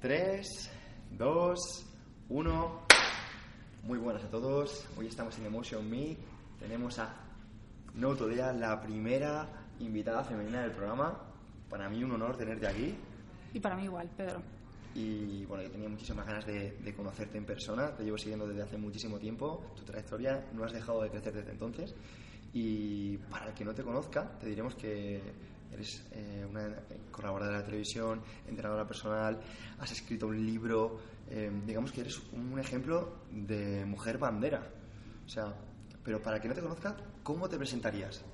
3, 2, 1. Muy buenas a todos. Hoy estamos en Emotion Me. Tenemos a Notodea, la primera invitada femenina del programa. Para mí un honor tenerte aquí. Y para mí igual, Pedro. Y bueno, yo tenía muchísimas ganas de, de conocerte en persona. Te llevo siguiendo desde hace muchísimo tiempo. Tu trayectoria no has dejado de crecer desde entonces. Y para el que no te conozca, te diremos que eres eh, una colaboradora de la televisión, entrenadora personal, has escrito un libro, eh, digamos que eres un ejemplo de mujer bandera. O sea, pero para que no te conozca, ¿cómo te presentarías?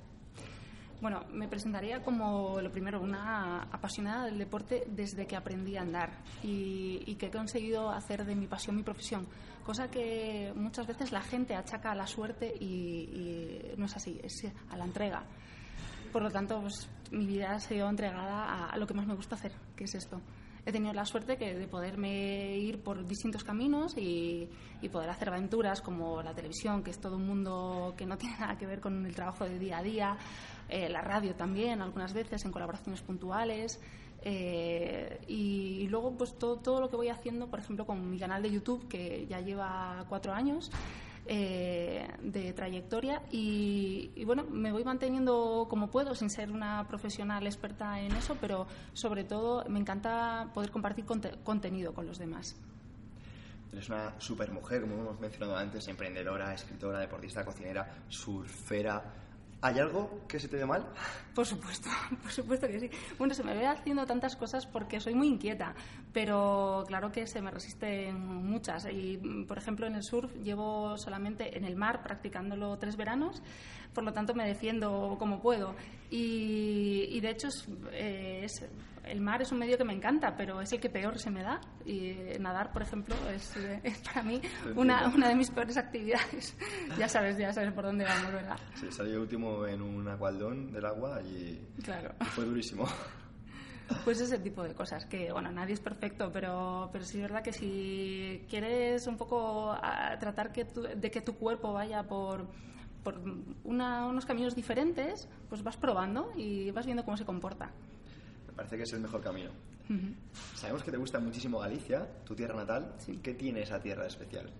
Bueno, me presentaría como lo primero, una apasionada del deporte desde que aprendí a andar y, y, que he conseguido hacer de mi pasión mi profesión, cosa que muchas veces la gente achaca a la suerte y, y no es así, es a la entrega. Por lo tanto, pues, mi vida ha sido entregada a lo que más me gusta hacer, que es esto. He tenido la suerte que de poderme ir por distintos caminos y, y, poder hacer aventuras como la televisión, que es todo un mundo que no tiene nada que ver con el trabajo de día a día, eh, la radio también, algunas veces en colaboraciones puntuales. Eh, y, y, luego, pues todo, todo lo que voy haciendo, por ejemplo, con mi canal de YouTube, que ya lleva cuatro años. Eh, de trayectoria y, bueno, me voy manteniendo como puedo sin ser una profesional experta en eso, pero sobre todo me encanta poder compartir conte contenido con los demás. Eres una super mujer, como hemos mencionado antes, emprendedora, escritora, deportista, cocinera, surfera, ¿Hay algo que se te dé mal? Por supuesto, por supuesto que sí. Bueno, se me ve haciendo tantas cosas porque soy muy inquieta, pero claro que se me resisten muchas. Y, por ejemplo, en el surf llevo solamente en el mar practicándolo tres veranos, por lo tanto me defiendo como puedo. Y, y de hecho, es, eh, es el mar es un medio que me encanta, pero es el que peor se me da. Y nadar, por ejemplo, es, es para mí una, una, de mis peores actividades. ya sabes, ya sabes por dónde vamos, ¿verdad? Sí, salí último en un acualdón del agua y, claro. fue durísimo. Pues ese tipo de cosas, que bueno, nadie es perfecto, pero, pero sí es verdad que si quieres un poco a, tratar que tu, de que tu cuerpo vaya por, por una, unos caminos diferentes, pues vas probando y vas viendo cómo se comporta parece que es el mejor camino. Uh -huh. Sabemos que te gusta muchísimo Galicia, tu tierra natal. Sí. ¿Qué tiene esa tierra de especial?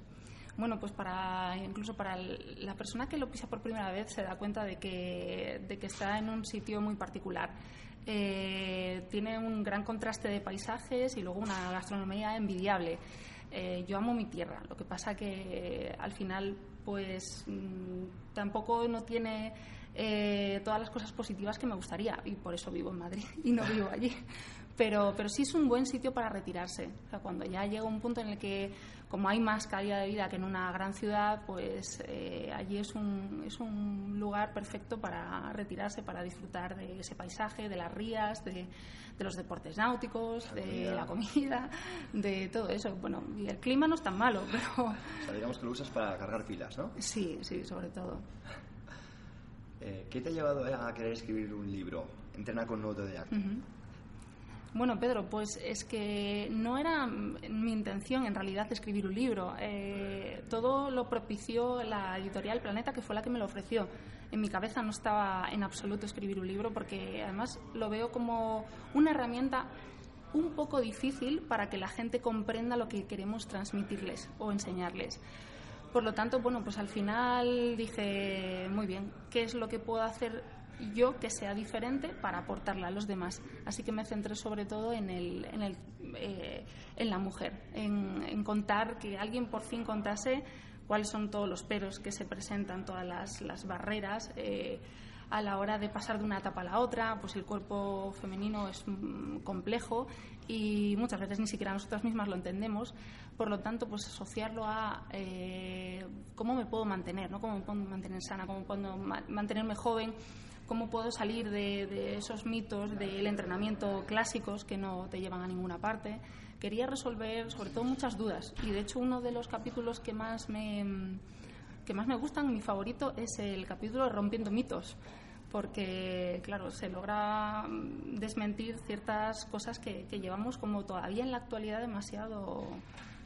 Bueno, pues para incluso para la persona que lo pisa por primera vez se da cuenta de que, de que está en un sitio muy particular. Eh, tiene un gran contraste de paisajes y luego una gastronomía envidiable. Eh, yo amo mi tierra, lo que pasa que al final pues mmm, tampoco no tiene eh, todas las cosas positivas que me gustaría y por eso vivo en Madrid y no vivo allí. Pero, pero sí es un buen sitio para retirarse. O sea, cuando ya llega un punto en el que, como hay más calidad de vida que en una gran ciudad, pues eh, allí es un, es un lugar perfecto para retirarse, para disfrutar de ese paisaje, de las rías, de, de los deportes náuticos, La de comida. la comida, de todo eso. Bueno, y el clima no es tan malo, pero O sea, digamos que lo usas para cargar pilas, ¿no? sí, sí, sobre todo. Eh, ¿Qué te ha llevado a querer escribir un libro? Entrena con Autodidacta. Uh -huh. Bueno, Pedro, pues es que no era mi intención en realidad escribir un libro. Eh, todo lo propició la editorial Planeta, que fue la que me lo ofreció. En mi cabeza no estaba en absoluto escribir un libro, porque además lo veo como una herramienta un poco difícil para que la gente comprenda lo que queremos transmitirles o enseñarles. Por lo tanto, bueno, pues al final dije, muy bien, ¿qué es lo que puedo hacer yo que sea diferente para aportarle a los demás? Así que me centré sobre todo en, el, en, el, eh, en la mujer, en, en, contar que alguien por fin contase cuáles son todos los peros que se presentan, todas las, las barreras. Eh, a la hora de pasar de una etapa a la otra, pues el cuerpo femenino es mm, complejo y muchas veces ni siquiera nosotras mismas lo entendemos. Por lo tanto, pues asociarlo a eh, cómo me puedo mantener, ¿no? cómo me puedo mantener sana, cómo puedo ma mantenerme joven, cómo puedo salir de, esos mitos del entrenamiento clásicos que no te llevan a ninguna parte. Quería resolver sobre todo muchas dudas y de hecho uno de los capítulos que más me, que más me gustan, mi favorito, es el capítulo Rompiendo mitos porque, claro, se logra mm, desmentir ciertas cosas que, llevamos como todavía en la actualidad demasiado,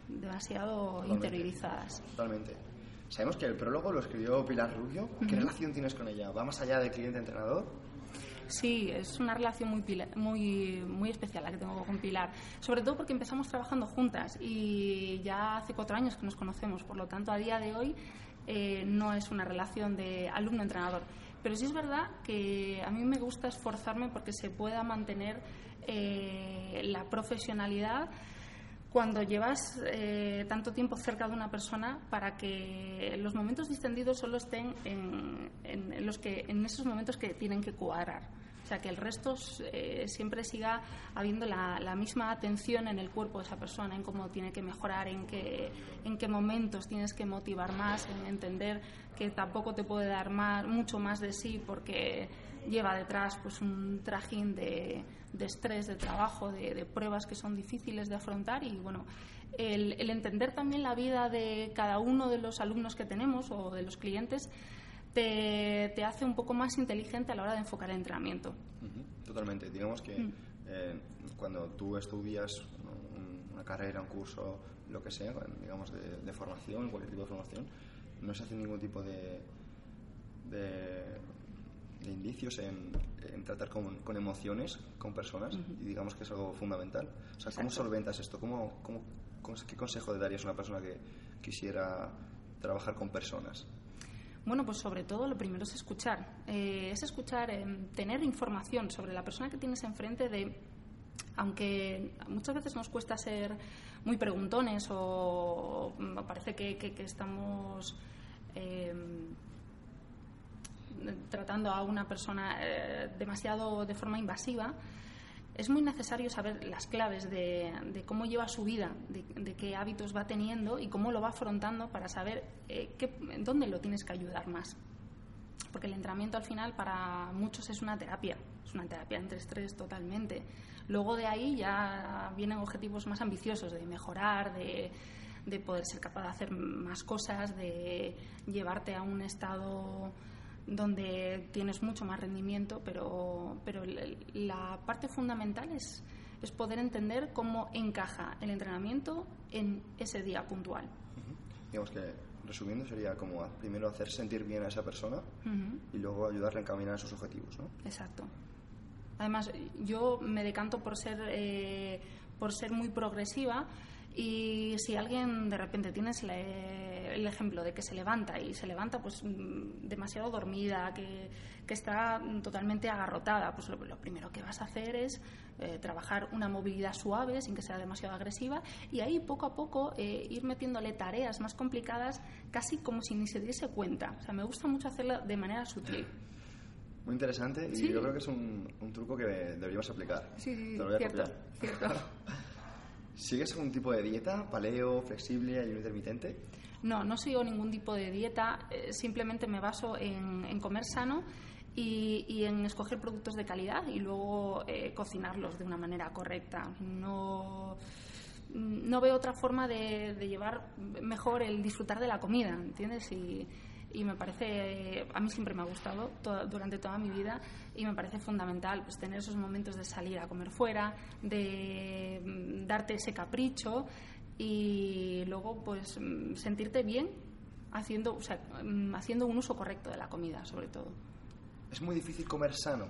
demasiado interiorizadas. Totalmente. Sabemos que el prólogo lo escribió Pilar Rubio. ¿Qué relación tienes con ella? ¿Va más allá de cliente-entrenador? Sí, es una relación muy, muy, muy especial la que tengo con Pilar. Sobre todo porque empezamos trabajando juntas y ya hace cuatro años que nos conocemos. Por lo tanto, a día de hoy eh, no es una relación de alumno-entrenador. Pero sí es verdad que a mí me gusta esforzarme porque se pueda mantener eh, la profesionalidad cuando llevas eh, tanto tiempo cerca de una persona para que los momentos distendidos solo estén en, en, los que en esos momentos que tienen que cuadrar sea que el resto eh, siempre siga habiendo la, misma atención en el cuerpo de esa persona en cómo tiene que mejorar en qué en qué momentos tienes que motivar más en entender que tampoco te puede dar más, mucho más de sí porque lleva detrás pues un trajín de, estrés, de trabajo, de, pruebas que son difíciles de afrontar y bueno, el, entender también la vida de cada uno de los alumnos que tenemos o de los clientes te, te hace un poco más inteligente a la hora de enfocar el entrenamiento. Totalmente. Digamos que mm. eh, cuando tú estudias una carrera, un curso, lo que sea, digamos de, de formación, cualquier tipo de formación, no se hace ningún tipo de, de, indicios en, tratar con, con, emociones, con personas, y digamos que es algo fundamental. O sea, ¿cómo solventas esto? ¿Cómo, cómo, ¿Qué consejo le darías a una persona que quisiera trabajar con personas? Bueno, pues sobre todo lo primero es escuchar. Eh, es escuchar, eh, tener información sobre la persona que tienes enfrente de aunque muchas veces nos cuesta ser muy preguntones o, parece que, estamos eh, tratando a una persona eh, demasiado de forma invasiva, es muy necesario saber las claves de, cómo lleva su vida, de, qué hábitos va teniendo y cómo lo va afrontando para saber eh, dónde lo tienes que ayudar más. Porque el entrenamiento al final para muchos es una terapia, es una terapia entre estrés totalmente. Luego de ahí ya vienen objetivos más ambiciosos de mejorar, de, poder ser capaz de hacer más cosas, de llevarte a un estado donde tienes mucho más rendimiento, pero, pero la parte fundamental es, es poder entender cómo encaja el entrenamiento en ese día puntual. Digamos que, resumiendo, sería como primero hacer sentir bien a esa persona y luego ayudarle a encaminar sus objetivos, ¿no? Exacto. Además, yo me decanto por ser, eh, por ser muy progresiva y si alguien de repente tienes el ejemplo de que se levanta y se levanta pues mm, demasiado dormida, que, que está totalmente agarrotada, pues lo, primero que vas a hacer es eh, trabajar una movilidad suave sin que sea demasiado agresiva y ahí poco a poco eh, ir metiéndole tareas más complicadas casi como si ni se diese cuenta. O sea, me gusta mucho hacerlo de manera sutil. Muy interesante y yo creo que es un, truco que deberíamos aplicar. Sí, sí, Te lo voy a cierto, cierto. ¿Sigues algún tipo de dieta, paleo, flexible, ayuno intermitente? No, no sigo ningún tipo de dieta, eh, simplemente me baso en, comer sano y, en escoger productos de calidad y luego eh, cocinarlos de una manera correcta. No, no veo otra forma de, de, llevar mejor el disfrutar de la comida, ¿entiendes? Y, y me parece, a mí siempre me ha gustado durante toda mi vida y me parece fundamental pues, tener esos momentos de salir a comer fuera, de mm, darte ese capricho y luego pues mm, sentirte bien haciendo, o sea, mm, haciendo un uso correcto de la comida, sobre todo. Es muy difícil comer sano.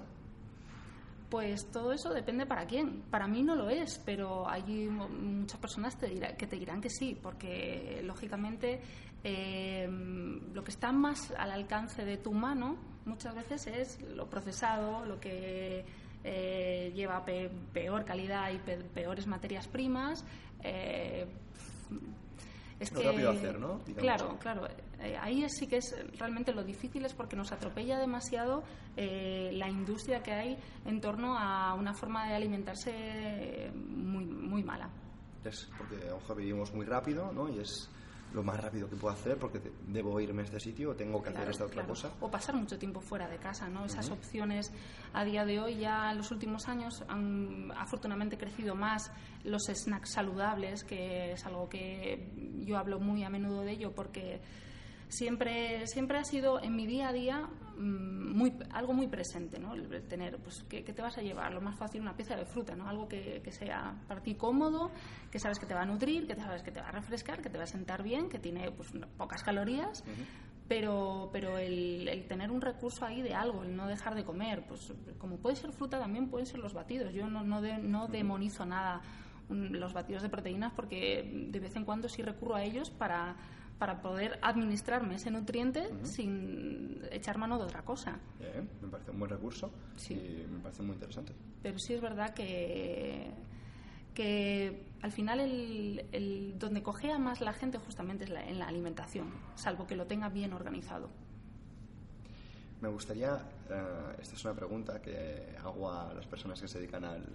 Pues todo eso depende para quién. Para mí no lo es, pero hay muchas personas que te dirán que sí, porque lógicamente Em, lo que está más al alcance de tu mano muchas veces es lo procesado, lo que eh, lleva peor calidad y peores materias primas. Eh, es que, rápido hacer, ¿no? Claro, claro. Eh, ahí sí que es realmente lo difícil es porque nos atropella demasiado la industria que hay en torno a una forma de alimentarse muy, muy mala. Es porque mejor vivimos muy rápido, ¿no? Y es lo más rápido que puedo hacer porque debo irme a este sitio o tengo que hacer esta otra cosa. O pasar mucho tiempo fuera de casa, ¿no? Esas opciones a día de hoy ya en los últimos años han afortunadamente crecido más los snacks saludables, que es algo que yo hablo muy a menudo de ello porque siempre, siempre ha sido en mi día a día mm, muy, algo muy presente, ¿no? El tener, pues, ¿qué, te vas a llevar? Lo más fácil, una pieza de fruta, ¿no? Algo que, sea para ti cómodo, que sabes que te va a nutrir, que sabes que te va a refrescar, que te va a sentar bien, que tiene pues, pocas calorías. Pero, pero el, tener un recurso ahí de algo, el no dejar de comer, pues como puede ser fruta, también pueden ser los batidos. Yo no, no, no demonizo nada los batidos de proteínas porque de vez en cuando sí recurro a ellos para para poder administrarme ese nutriente sin echar mano de otra cosa. me parece un buen recurso y me parece muy interesante. Pero sí es verdad que, que al final el, donde cogea más la gente justamente es en la alimentación, salvo que lo tenga bien organizado. Me gustaría, eh, esta es una pregunta que hago a las personas que se dedican al,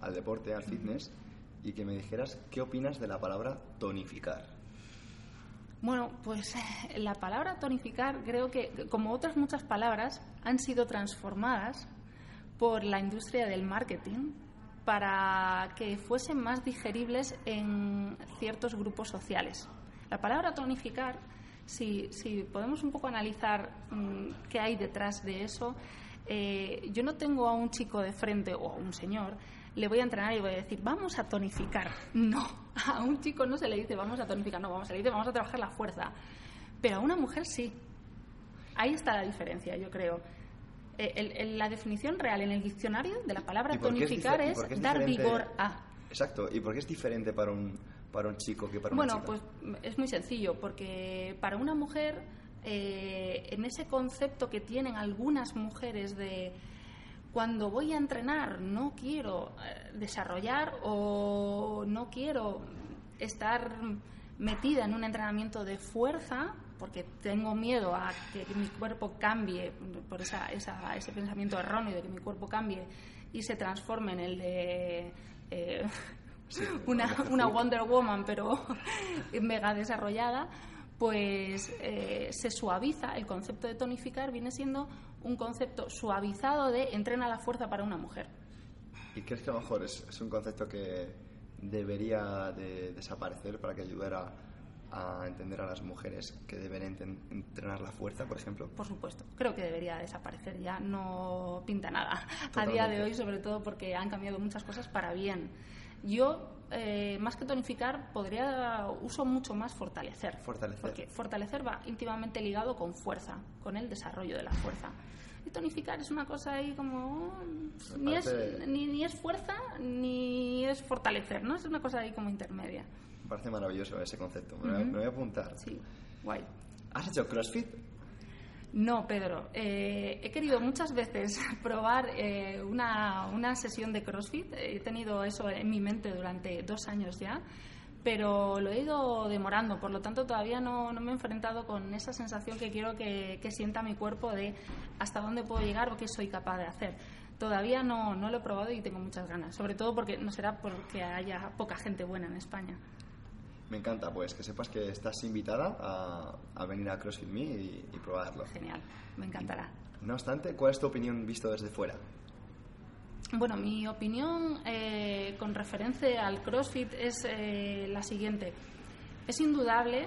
al deporte, al fitness, y que me dijeras qué opinas de la palabra tonificar. Bueno, pues la palabra tonificar creo que, como otras muchas palabras, han sido transformadas por la industria del marketing para que fuesen más digeribles en ciertos grupos sociales. La palabra tonificar, si, podemos un poco analizar mm, qué hay detrás de eso, eh, yo no tengo a un chico de frente o a un señor le voy a entrenar y voy a decir, vamos a tonificar. No, a un chico no se le dice, vamos a tonificar, no, vamos a le dice, vamos a trabajar la fuerza. Pero a una mujer sí. Ahí está la diferencia, yo creo. Eh, la definición real en el diccionario de la palabra tonificar es, dar vigor a. Exacto, ¿y por qué es diferente para un, para un chico que para una bueno, Bueno, pues es muy sencillo, porque para una mujer, eh, en ese concepto que tienen algunas mujeres de cuando voy a entrenar no quiero eh, desarrollar o no quiero estar metida en un entrenamiento de fuerza porque tengo miedo a que mi cuerpo cambie por esa, ese pensamiento erróneo de que mi cuerpo cambie y se transforme en el de eh, una, una Wonder Woman pero mega desarrollada pues eh, se suaviza, el concepto de tonificar viene siendo un concepto suavizado de entrena la fuerza para una mujer. ¿Y crees que a lo mejor es, un concepto que debería de desaparecer para que ayudara a entender a las mujeres que deben entrenar la fuerza, por ejemplo? Por supuesto, creo que debería desaparecer ya, no pinta nada a día de hoy, sobre todo porque han cambiado muchas cosas para bien. Yo, eh, más que tonificar, podría uso mucho más fortalecer. Fortalecer. Porque fortalecer va íntimamente ligado con fuerza, con el desarrollo de la fuerza. Y tonificar es una cosa ahí como. Ni es, ni, es fuerza ni es fortalecer, ¿no? Es una cosa ahí como intermedia. Me parece maravilloso ese concepto. Me, me voy a apuntar. Sí, guay. ¿Has hecho CrossFit? No, Pedro. Eh, he querido muchas veces probar eh, una, una, sesión de CrossFit. He tenido eso en mi mente durante dos años ya, pero lo he ido demorando. Por lo tanto, todavía no, no me he enfrentado con esa sensación que quiero que, que, sienta mi cuerpo de hasta dónde puedo llegar o qué soy capaz de hacer. Todavía no, no lo he probado y tengo muchas ganas, sobre todo porque no será porque haya poca gente buena en España. Me encanta, pues que sepas que estás invitada a, venir a CrossFit Me y, probarlo. Genial, me encantará. No obstante, ¿cuál es tu opinión visto desde fuera? Bueno, mi opinión eh, con referencia al CrossFit es eh, la siguiente. Es indudable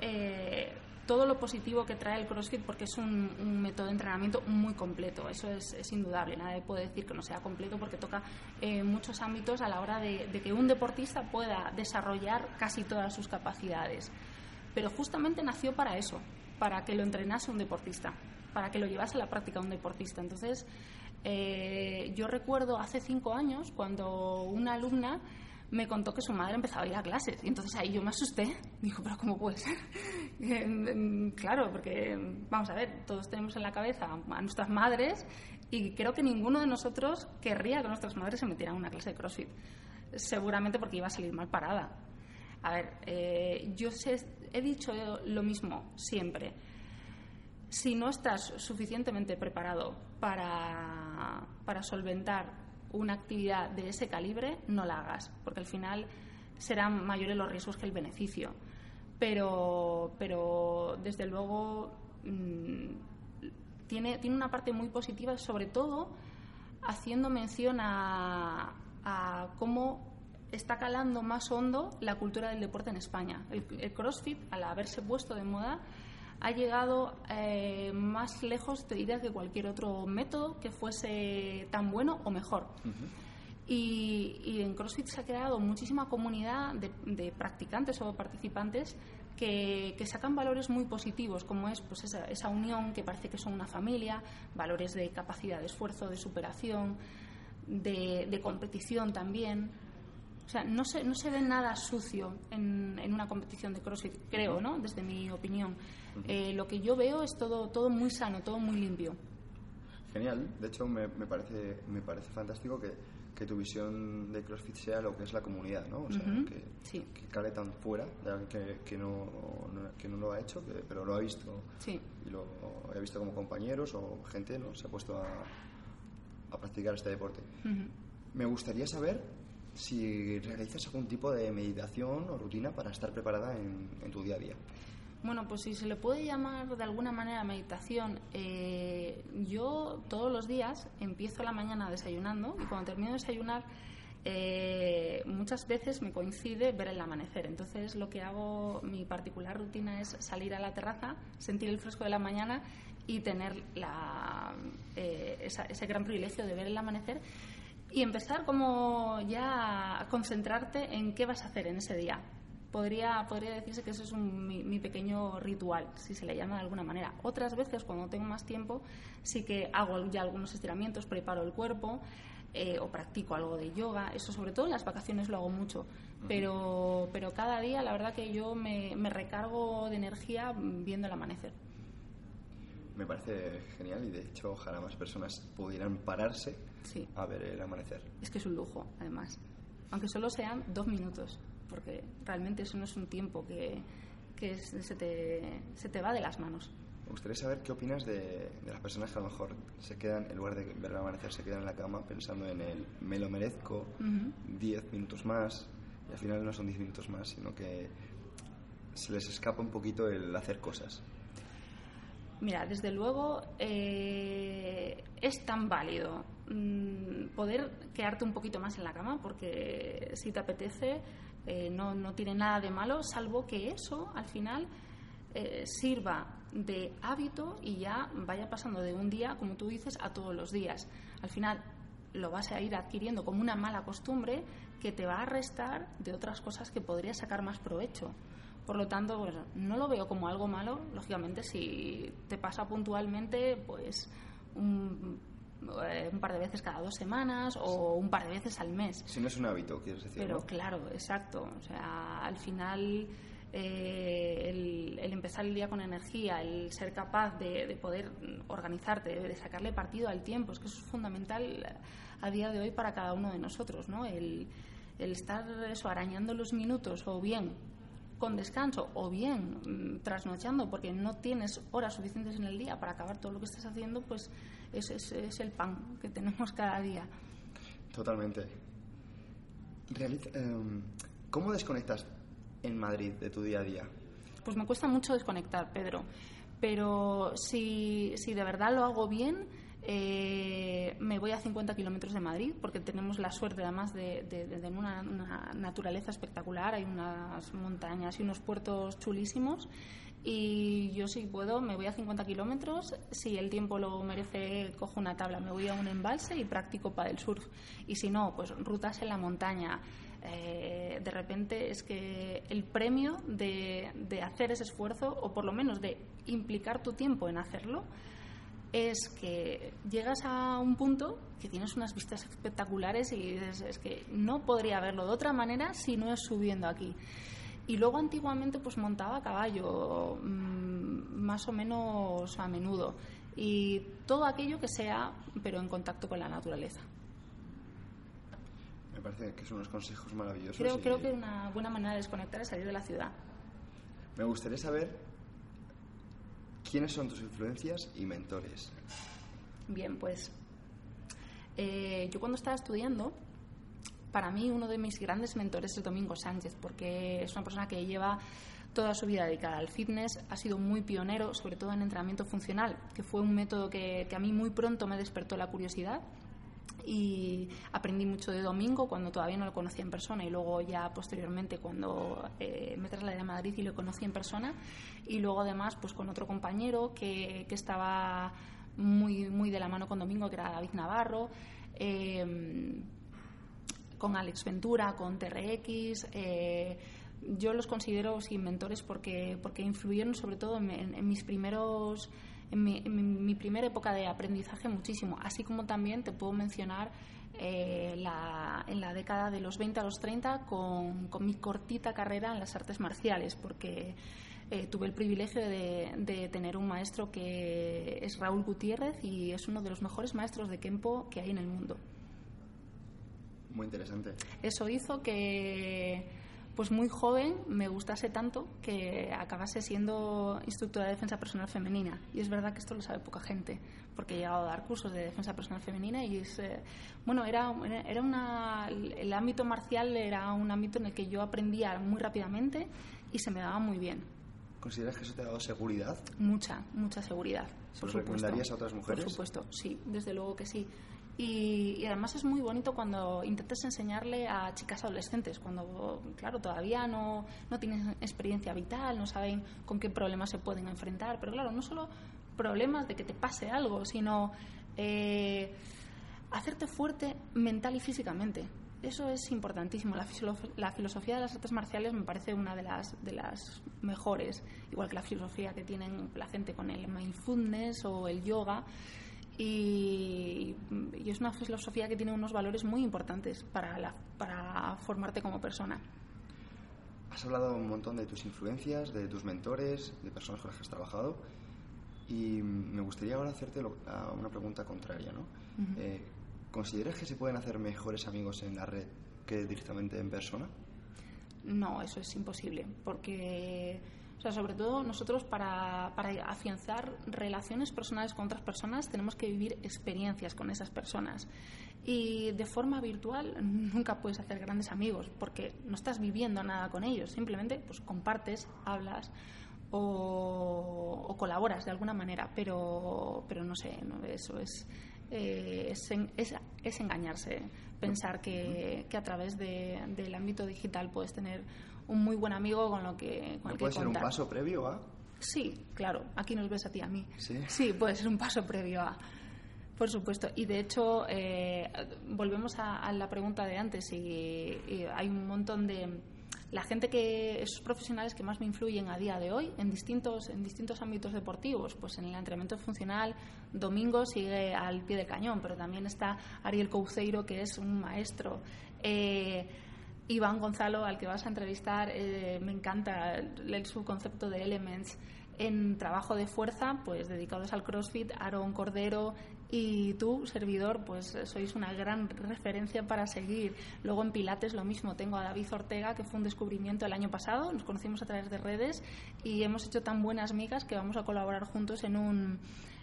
eh, todo lo positivo que trae el CrossFit porque es un, método de entrenamiento muy completo, eso es, indudable, nadie puede decir que no sea completo porque toca eh, muchos ámbitos a la hora de, que un deportista pueda desarrollar casi todas sus capacidades. Pero justamente nació para eso, para que lo entrenase un deportista, para que lo llevase a la práctica un deportista. Entonces, eh, yo recuerdo hace cinco años cuando una alumna me contó que su madre empezaba a ir a clases. Y entonces ahí yo me asusté. Dijo, pero ¿cómo puede ser? claro, porque vamos a ver, todos tenemos en la cabeza a nuestras madres y creo que ninguno de nosotros querría que nuestras madres se metieran en una clase de CrossFit. Seguramente porque iba a salir mal parada. A ver, eh, yo he dicho lo mismo siempre. Si no estás suficientemente preparado para, para solventar una actividad de ese calibre, no la hagas, porque al final serán mayores los riesgos que el beneficio. pero, pero desde luego mm, tiene, tiene una parte muy positiva, sobre todo haciendo mención a, a cómo está calando más hondo la cultura del deporte en España. El, CrossFit, al haberse puesto de moda, ha llegado eh, más lejos, te diría, que cualquier otro método que fuese tan bueno o mejor. y, en CrossFit se ha creado muchísima comunidad de, practicantes o participantes que, sacan valores muy positivos, como es pues esa, esa unión que parece que son una familia, valores de capacidad de esfuerzo, de superación, de competición también. O sea, no se, no se ve nada sucio en, en una competición de CrossFit, creo, ¿no? Desde mi opinión. Eh, lo que yo veo es todo, todo muy sano, todo muy limpio. Genial. De hecho, me, me parece, me parece fantástico que, que, tu visión de CrossFit sea lo que es la comunidad, ¿no? O sea, que, que, cale tan fuera, que, que, no, que no lo ha hecho, pero lo ha visto. Sí. Y lo ha visto como compañeros o gente, ¿no? Se ha puesto a, a practicar este deporte. Me gustaría saber si realizas algún tipo de meditación o rutina para estar preparada en, tu día a día. Bueno, pues si se le puede llamar de alguna manera meditación, eh, yo todos los días empiezo la mañana desayunando y cuando termino de desayunar eh, muchas veces me coincide ver el amanecer. Entonces lo que hago, mi particular rutina es salir a la terraza, sentir el fresco de la mañana y tener eh, ese gran privilegio de ver el amanecer y empezar como ya a concentrarte en qué vas a hacer en ese día. Podría, podría decirse que eso es mi, pequeño ritual, si se le llama de alguna manera. Otras veces, cuando tengo más tiempo, sí que hago ya algunos estiramientos, preparo el cuerpo eh, o practico algo de yoga. Eso sobre todo en las vacaciones lo hago mucho. Pero, pero cada día la verdad que yo me, me recargo de energía viendo el amanecer me parece genial y de hecho ojalá más personas pudieran pararse a ver el amanecer. Es que es un lujo, además. Aunque solo sean dos minutos, porque realmente eso no es un tiempo que, que se, te, se te va de las manos. Me gustaría saber qué opinas de, las personas que a lo mejor se quedan, en lugar de ver el amanecer, se quedan en la cama pensando en el me lo merezco, 10 minutos más, y al final no son 10 minutos más, sino que se les escapa un poquito el hacer cosas. Mira, desde luego eh, es tan válido mm, poder quedarte un poquito más en la cama porque si te apetece eh, no, no, tiene nada de malo, salvo que eso al final eh, sirva de hábito y ya vaya pasando de un día, como tú dices, a todos los días. Al final lo vas a ir adquiriendo como una mala costumbre que te va a restar de otras cosas que podrías sacar más provecho. Por lo tanto, no lo veo como algo malo. Lógicamente, si te pasa puntualmente, pues un, eh, par de veces cada dos semanas o un par de veces al mes. Si no es un hábito, quieres decir. Pero claro, exacto. O sea, al final eh, el, empezar el día con energía, el ser capaz de, poder organizarte, de, sacarle partido al tiempo, es que eso es fundamental a día de hoy para cada uno de nosotros, ¿no? El, el estar eso, arañando los minutos o bien con descanso o bien mm, trasnochando porque no tienes horas suficientes en el día para acabar todo lo que estás haciendo, pues ese es, el pan que tenemos cada día. Totalmente. Em, ¿Cómo desconectas en Madrid de tu día a día? Pues me cuesta mucho desconectar, Pedro. Pero si, si de verdad lo hago bien, eh, me voy a 50 kilómetros de Madrid porque tenemos la suerte además de, de, una, naturaleza espectacular. Hay unas montañas y unos puertos chulísimos. Y yo si puedo me voy a 50 kilómetros. Si el tiempo lo merece, cojo una tabla, me voy a un embalse y practico para el surf. Y si no, pues rutas en la montaña. Eh, de repente es que el premio de, de hacer ese esfuerzo, o por lo menos de implicar tu tiempo en hacerlo, es que llegas a un punto que tienes unas vistas espectaculares y dices, es que no podría verlo de otra manera si no es subiendo aquí. Y luego antiguamente pues montaba a caballo, mm, más o menos a menudo. Y todo aquello que sea, pero en contacto con la naturaleza. Me parece que son unos consejos maravillosos. Creo, creo que una buena manera de desconectar es salir de la ciudad. Me gustaría saber ¿Quiénes son tus influencias y mentores? Bien, pues eh, yo cuando estaba estudiando, para mí uno de mis grandes mentores es Domingo Sánchez, porque es una persona que lleva toda su vida dedicada al fitness, ha sido muy pionero, sobre todo en entrenamiento funcional, que fue un método que, que a mí muy pronto me despertó la curiosidad. Y aprendí mucho de Domingo cuando todavía no lo conocía en persona y luego ya posteriormente cuando eh, me trasladé a Madrid y lo conocí en persona. Y luego además pues con otro compañero que, que estaba muy, muy de la mano con Domingo que era David Navarro. Eh, con Alex Ventura, con TRX eh, yo los considero sí, mentores porque, porque influyeron sobre todo en, en mis primeros en mi, primera época de aprendizaje muchísimo, así como también te puedo mencionar eh, en la década de los 20 a los 30 con, mi cortita carrera en las artes marciales, porque eh, tuve el privilegio de, tener un maestro que es Raúl Gutiérrez y es uno de los mejores maestros de Kempo que hay en el mundo. Muy interesante. Eso hizo que pues muy joven me gustase tanto que acabase siendo instructora de defensa personal femenina. Y es verdad que esto lo sabe poca gente, porque he llegado a dar cursos de defensa personal femenina y es, eh, bueno, era, era una, el ámbito marcial era un ámbito en el que yo aprendía muy rápidamente y se me daba muy bien. ¿Consideras que eso te ha dado seguridad? Mucha, mucha seguridad. ¿Lo recomendarías a otras mujeres? Por supuesto, sí, desde luego que sí. Y, además es muy bonito cuando intentas enseñarle a chicas adolescentes, cuando, claro, todavía no, no tienen experiencia vital, no saben con qué problemas se pueden enfrentar. Pero claro, no solo problemas de que te pase algo, sino eh, hacerte fuerte mental y físicamente. Eso es importantísimo. La, la, filosofía de las artes marciales me parece una de las, de las mejores, igual que la filosofía que tienen la gente con el mindfulness o el yoga y, es una filosofía que tiene unos valores muy importantes para, para formarte como persona. Has hablado un montón de tus influencias, de tus mentores, de personas con las que has trabajado y me gustaría ahora hacerte una pregunta contraria. ¿no? Eh, ¿Consideras que se pueden hacer mejores amigos en la red que directamente en persona? No, eso es imposible, porque sobre todo nosotros para, para afianzar relaciones personales con otras personas tenemos que vivir experiencias con esas personas. Y de forma virtual nunca puedes hacer grandes amigos porque no estás viviendo nada con ellos, simplemente pues compartes, hablas o, colaboras de alguna manera, pero, pero no sé, eso es, eh, es, engañarse, pensar que, que a través de, del ámbito digital puedes tener un muy buen amigo con lo que con puede ser un paso previo a? Sí, claro. Aquí nos ves a ti a mí. Sí. Sí, puede ser un paso previo a. Por supuesto. Y de hecho, eh, volvemos a, la pregunta de antes y, hay un montón de la gente que esos profesionales que más me influyen a día de hoy en distintos en distintos ámbitos deportivos pues en el entrenamiento funcional Domingo sigue al pie del cañón pero también está Ariel Couceiro que es un maestro eh, Iván Gonzalo, al que vas a entrevistar, eh, me encanta el, subconcepto de Elements. En trabajo de fuerza, pues dedicados al CrossFit, Aaron Cordero y tú, servidor, pues sois una gran referencia para seguir. Luego en Pilates lo mismo, tengo a David Ortega, que fue un descubrimiento el año pasado, nos conocimos a través de redes y hemos hecho tan buenas migas que vamos a colaborar juntos en un,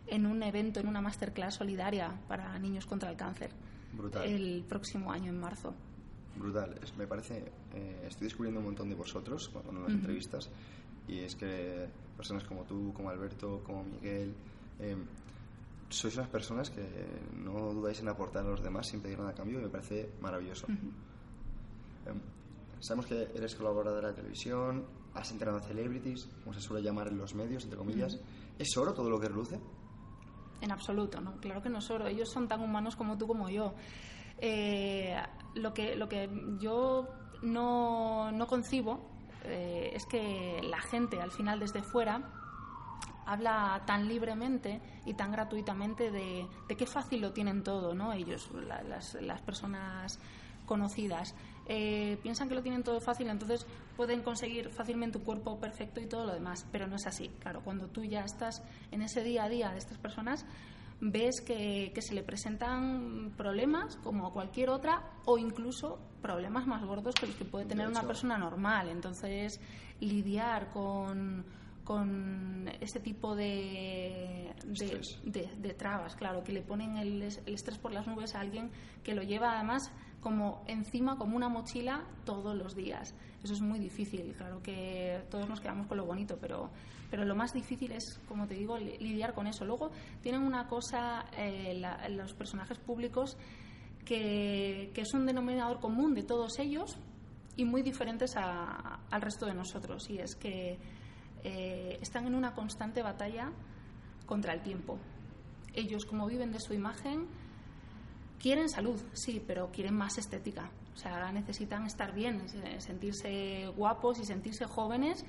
en un evento, en una masterclass solidaria para niños contra el cáncer. El próximo año, en marzo brutal. me parece, eh, estoy descubriendo un montón de vosotros cuando las entrevistas y es que personas como tú, como Alberto, como Miguel, em, sois unas personas que no dudáis en aportar a los demás sin pedir nada a cambio y me parece maravilloso. Em, sabemos que eres colaboradora de televisión, has entrenado a celebrities, como se suele llamar en los medios, entre comillas. ¿Es oro todo lo que reluce? En absoluto, no, claro que no es oro. Ellos son tan humanos como tú como yo. Eh, lo, que, lo que yo no, no concibo eh, es que la gente al final desde fuera habla tan libremente y tan gratuitamente de, de qué fácil lo tienen todo, ¿no? Ellos, las, las, personas conocidas. Eh, piensan que lo tienen todo fácil, entonces pueden conseguir fácilmente un cuerpo perfecto y todo lo demás, pero no es así. Claro, cuando tú ya estás en ese día a día de estas personas, ves que, se le presentan problemas como a cualquier otra o incluso problemas más gordos que los que puede tener una persona normal. Entonces, lidiar con, con ese tipo de, de, trabas, claro, que le ponen el, el, estrés por las nubes a alguien que lo lleva además como encima, como una mochila todos los días. Eso es muy difícil. Claro que todos nos quedamos con lo bonito, pero, pero lo más difícil es, como te digo, lidiar con eso. Luego tienen una cosa, eh, los personajes públicos, que, que, es un denominador común de todos ellos y muy diferentes al resto de nosotros. Y es que eh, están en una constante batalla contra el tiempo. Ellos, como viven de su imagen, quieren salud, sí, pero quieren más estética. O sea, necesitan estar bien, sentirse guapos y sentirse jóvenes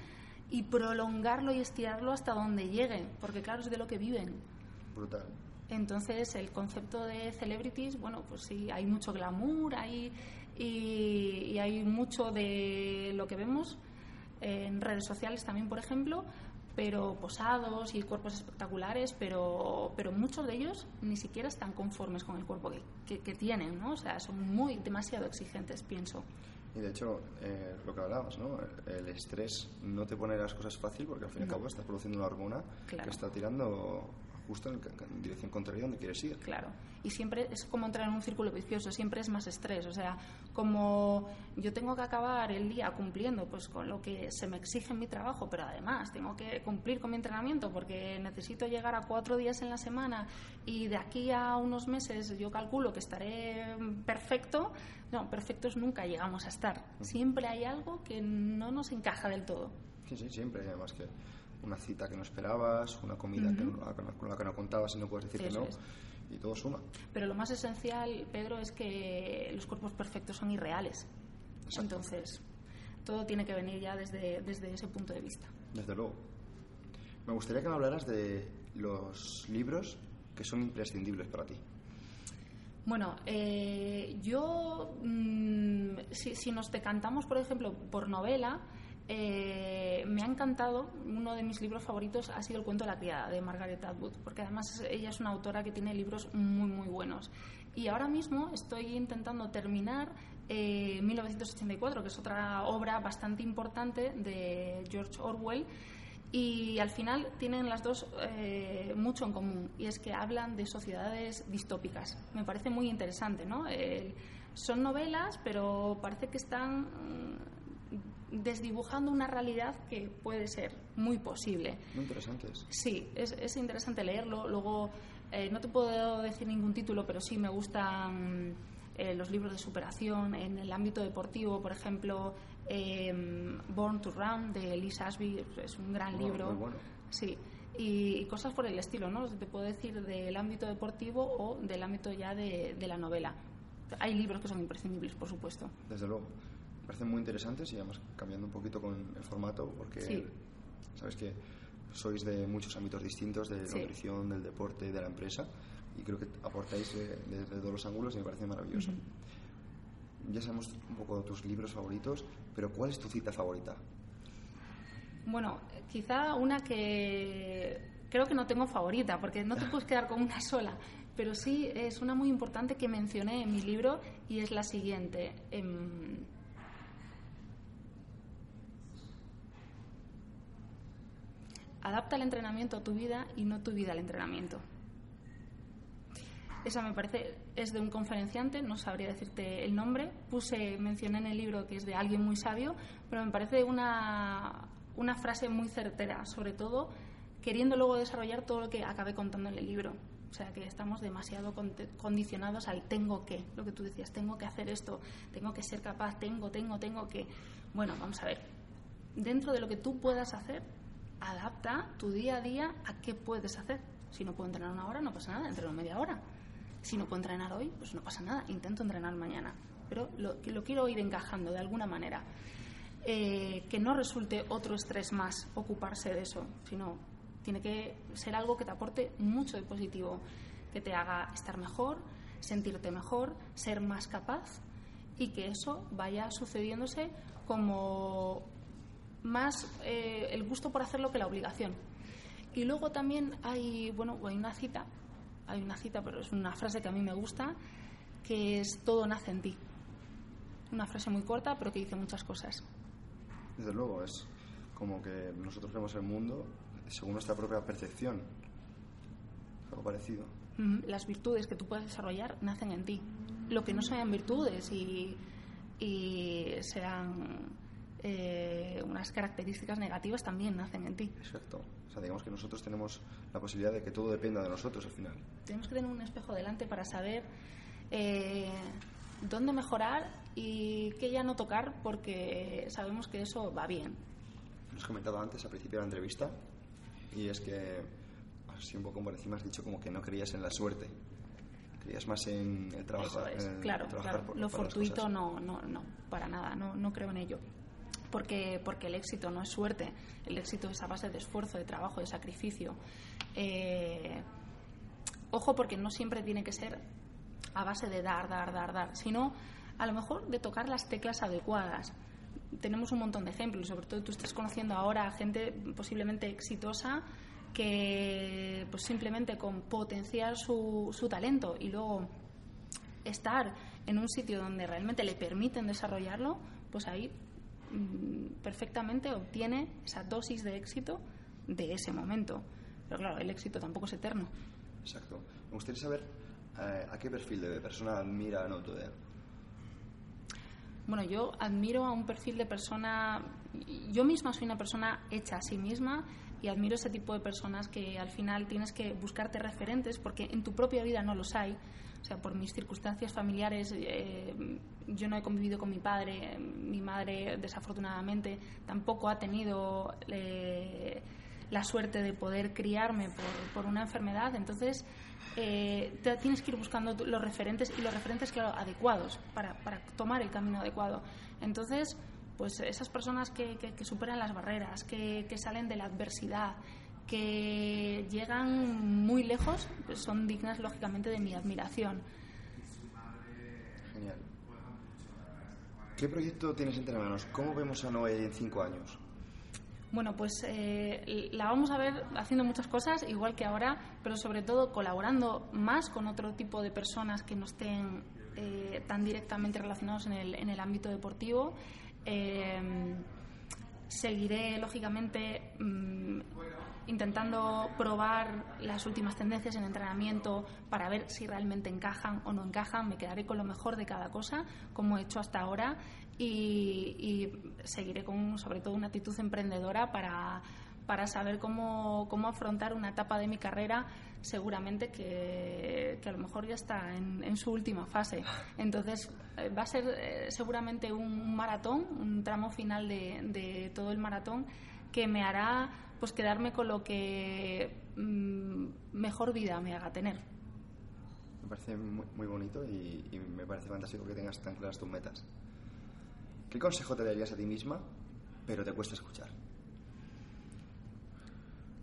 y prolongarlo y estirarlo hasta donde lleguen, porque claro, es de lo que viven. Brutal. Entonces, el concepto de celebrities, bueno, pues sí, hay mucho glamour, hay, y hay mucho de lo que vemos, en redes sociales también, por ejemplo, pero posados y cuerpos espectaculares, pero, pero muchos de ellos ni siquiera están conformes con el cuerpo que, que, tienen, ¿no? O sea, son muy demasiado exigentes, pienso. Y de hecho, eh, lo que hablábamos, ¿no? El estrés no te pone las cosas fácil porque al fin y al cabo estás produciendo una hormona que está tirando justo en, dirección contraria donde quieres ir. Claro, y siempre es como entrar en un círculo vicioso, siempre es más estrés, o sea, como yo tengo que acabar el día cumpliendo pues con lo que se me exige en mi trabajo, pero además tengo que cumplir con mi entrenamiento porque necesito llegar a cuatro días en la semana y de aquí a unos meses yo calculo que estaré perfecto, no, perfectos nunca llegamos a estar, siempre hay algo que no nos encaja del todo. Sí, sí, siempre, además que una cita que no esperabas, una comida con la que no contabas y no puedes decir que no. Y todo suma. Pero lo más esencial, Pedro, es que los cuerpos perfectos son irreales. Entonces, todo tiene que venir ya desde, desde ese punto de vista. Desde luego. Me gustaría que me hablaras de los libros que son imprescindibles para ti. Bueno, eh, yo, mm, si, si, nos decantamos, por ejemplo, por novela, eh, me ha encantado, uno de mis libros favoritos ha sido El cuento de la criada de Margaret Atwood, porque además ella es una autora que tiene libros muy, muy buenos. Y ahora mismo estoy intentando terminar 1984, eh, que es otra obra bastante importante de George Orwell. Y al final tienen las dos eh, mucho en común, y es que hablan de sociedades distópicas. Me parece muy interesante, ¿no? son novelas, pero parece que están desdibujando una realidad que puede ser muy posible. Muy interesantes. Sí, es, es interesante leerlo. Luego, eh, no te puedo decir ningún título, pero sí me gustan eh, los libros de superación. En el ámbito deportivo, por ejemplo, em, Born to Run de Lisa Ashby es un gran libro. Muy bueno. Sí. Y, cosas por el estilo, ¿no? Te puedo decir del ámbito deportivo o del ámbito ya de, de la novela. Hay libros que son imprescindibles, por supuesto. Desde luego parecen muy interesantes y además cambiando un poquito con el formato, porque sabes que sois de muchos ámbitos distintos, de la nutrición, del deporte, de la empresa, y creo que aportáis desde todos los ángulos y me parece maravilloso. Ya sabemos un poco tus libros favoritos, pero ¿cuál es tu cita favorita? Bueno, quizá una que creo que no tengo favorita, porque no te puedes quedar con una sola, pero sí es una muy importante que mencioné en mi libro y es la siguiente. Em, Adapta el entrenamiento a tu vida y no tu vida al entrenamiento. Esa me parece, es de un conferenciante, no sabría decirte el nombre. Puse, mencioné en el libro que es de alguien muy sabio, pero me parece una, una frase muy certera, sobre todo queriendo luego desarrollar todo lo que acabé contando en el libro. O sea, que estamos demasiado condicionados al tengo que, lo que tú decías, tengo que hacer esto, tengo que ser capaz, tengo, tengo, tengo que. Bueno, vamos a ver. Dentro de lo que tú puedas hacer, adapta tu día a día a qué puedes hacer. Si no puedo entrenar una hora, no pasa nada, entreno media hora. Si no puedo entrenar hoy, pues no pasa nada, intento entrenar mañana. Pero lo, quiero ir encajando de alguna manera. Eh, que no resulte otro estrés más ocuparse de eso, sino tiene que ser algo que te aporte mucho de positivo, que te haga estar mejor, sentirte mejor, ser más capaz y que eso vaya sucediéndose como más eh, el gusto por hacerlo que la obligación. Y luego también hay, bueno, hay una cita, hay una cita, pero es una frase que a mí me gusta, que es todo nace en ti. Una frase muy corta, pero que dice muchas cosas. Desde luego, es como que nosotros vemos el mundo según nuestra propia percepción. Algo parecido. Las virtudes que tú puedes desarrollar nacen en ti. lo que no sean virtudes y, y sean eh, unas características negativas también nacen en ti. Exacto. O sea, digamos que nosotros tenemos la posibilidad de que todo dependa de nosotros al final. Tenemos que tener un espejo delante para saber eh, dónde mejorar y qué ya no tocar porque sabemos que eso va bien. Lo has comentado antes, al principio de la entrevista, y es que, así un poco por encima, has dicho como que no creías en la suerte. Creías más en el trabajo. Es, en claro, trabajar claro. por- Lo fortuito no, no, no, para nada, no, no creo en ello. Porque, porque el éxito no es suerte, el éxito es a base de esfuerzo, de trabajo, de sacrificio. Eh, ojo, porque no siempre tiene que ser a base de dar, dar, dar, dar, sino a lo mejor de tocar las teclas adecuadas. Tenemos un montón de ejemplos, sobre todo tú estás conociendo ahora a gente posiblemente exitosa que pues simplemente con potenciar su, su talento y luego estar en un sitio donde realmente le permiten desarrollarlo, pues ahí perfectamente obtiene esa dosis de éxito de ese momento. Pero claro, el éxito tampoco es eterno. Exacto. Me gustaría saber eh, a qué perfil de persona admira Autodear. Bueno, yo admiro a un perfil de persona, yo misma soy una persona hecha a sí misma y admiro ese tipo de personas que al final tienes que buscarte referentes porque en tu propia vida no los hay. O sea, por mis circunstancias familiares, eh, yo no he convivido con mi padre, mi madre desafortunadamente tampoco ha tenido eh, la suerte de poder criarme por, por una enfermedad, entonces eh, te tienes que ir buscando los referentes y los referentes, claro, adecuados para, para tomar el camino adecuado. Entonces, pues esas personas que, que- que superan las barreras, que, que salen de la adversidad, que llegan muy lejos, pues son dignas, lógicamente, de mi admiración. Genial. ¿Qué proyecto tienes entre manos? ¿Cómo vemos a Noé en cinco años? Bueno, pues eh, la vamos a ver haciendo muchas cosas, igual que ahora, pero sobre todo colaborando más con otro tipo de personas que no estén eh, tan directamente relacionados en el, en el ámbito deportivo. Eh, seguiré, lógicamente, mm, intentando probar las últimas tendencias en entrenamiento para ver si realmente encajan o no encajan. Me quedaré con lo mejor de cada cosa, como he hecho hasta ahora, y, seguiré con, sobre todo, una actitud emprendedora para, para saber cómo, cómo afrontar una etapa de mi carrera seguramente que, a lo mejor ya está en, en su última fase. Entonces eh, va a ser eh, seguramente un maratón, un tramo final de, de todo el maratón que me hará pues quedarme con lo que mm, mejor vida me haga tener. Me parece muy, muy bonito y, y me parece fantástico que tengas tan claras tus metas. ¿Qué consejo te darías a ti misma, pero te cuesta escuchar?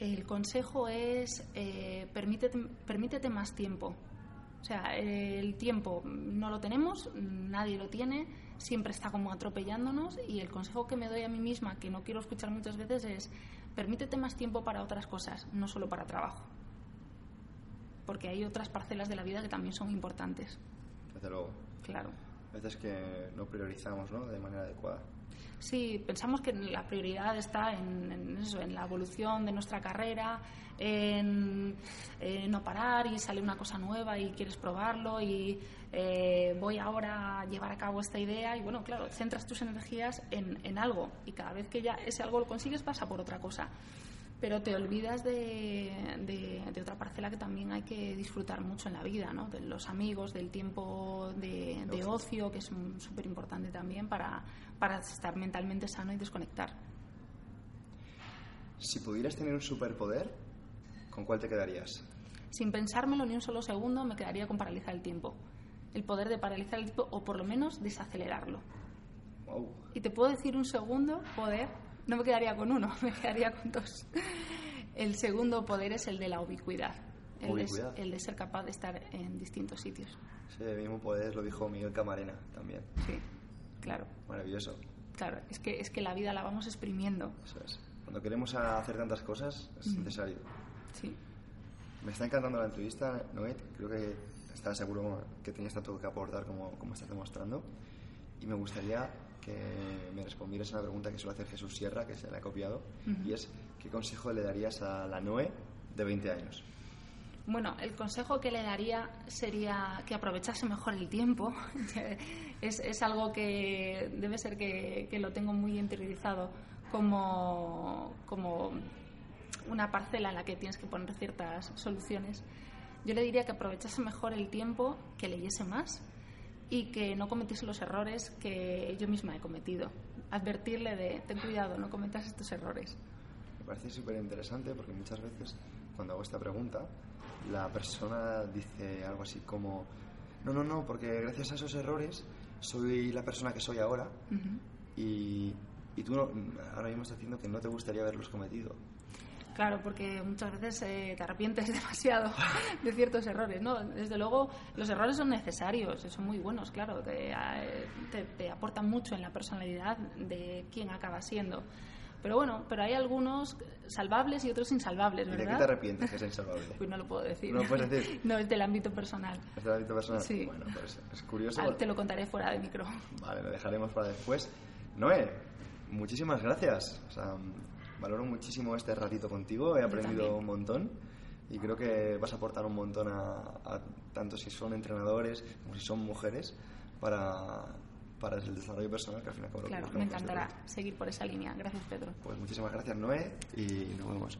El consejo es eh, permítete, permítete más tiempo. O sea, el tiempo no lo tenemos, nadie lo tiene, siempre está como atropellándonos y el consejo que me doy a mí misma, que no quiero escuchar muchas veces, es permítete más tiempo para otras cosas, no solo para trabajo. Porque hay otras parcelas de la vida que también son importantes, Desde luego. claro. A veces que no priorizamos ¿no? de manera adecuada. Sí, pensamos que la prioridad está en, eso, en la evolución de nuestra carrera, en, eh, no parar y sale una cosa nueva y quieres probarlo y eh, voy ahora a llevar a cabo esta idea y bueno, claro, centras tus energías en, en algo y cada vez que ya ese algo lo consigues pasa por otra cosa. Pero te olvidas de, de- de otra parcela que también hay que disfrutar mucho en la vida, ¿no? De los amigos, del tiempo de, de ocio, que es súper importante también para, para estar mentalmente sano y desconectar. Si pudieras tener un superpoder, ¿con cuál te quedarías? Sin pensármelo ni un solo segundo, me quedaría con paralizar el tiempo. El poder de paralizar el tiempo o por lo menos desacelerarlo. Wow. Y te puedo decir un segundo poder, no me quedaría con uno, me quedaría con dos. El segundo poder es el de la ubicuidad. El de, el de ser capaz de estar en distintos sitios. Ese mismo poder lo dijo Miguel Camarena también. Sí, claro, Maravilloso. claro. Es que, es que la vida la vamos exprimiendo. Eso es. Cuando queremos hacer tantas cosas, es necesario. Sí. Me está encantando la entrevista, Noet. Creo que estás seguro que tenías tanto que aportar como, como estás demostrando. Y me gustaría que me respondieras a una pregunta que suele hacer Jesús Sierra, que se la he copiado, y es, ¿qué consejo le darías a la Noé de 20 años? Bueno, el consejo que le daría sería que aprovechase mejor el tiempo. es, es, algo que debe ser que, que lo tengo muy interiorizado como, como una parcela en la que tienes que poner ciertas soluciones. Yo le diría que aprovechase mejor el tiempo, que leyese más y que no cometiese los errores que yo misma he cometido. Advertirle de, ten cuidado, no cometas estos errores. Me parece súper interesante porque muchas veces cuando hago esta pregunta la persona dice algo así como, no, no, no, porque gracias a esos errores soy la persona que soy ahora y, y, tú ahora mismo estás diciendo que no te gustaría haberlos cometido. Claro, porque muchas veces eh, te arrepientes demasiado de ciertos errores, ¿no? Desde luego, los errores son necesarios, son muy buenos, claro, te, te, te aportan mucho en la personalidad de quién acaba siendo. Pero bueno, pero hay algunos salvables y otros insalvables, ¿verdad? ¿Y de qué te arrepientes que es insalvable? pues no lo puedo decir. ¿No lo puedes decir? no, es del ámbito personal. ¿Es del ámbito personal? Sí. Bueno, pues es curioso. Ah, te lo contaré fuera de micro. Vale, lo dejaremos para después. Noé, muchísimas gracias. O sea, valoro muchísimo este ratito contigo, he aprendido un montón y creo que vas a aportar un montón a, a tanto si son entrenadores como si son mujeres para para el desarrollo personal que al final Claro, me encantará seguir por esa línea. Gracias, Pedro. Pues muchísimas gracias, Noé, y nos vemos.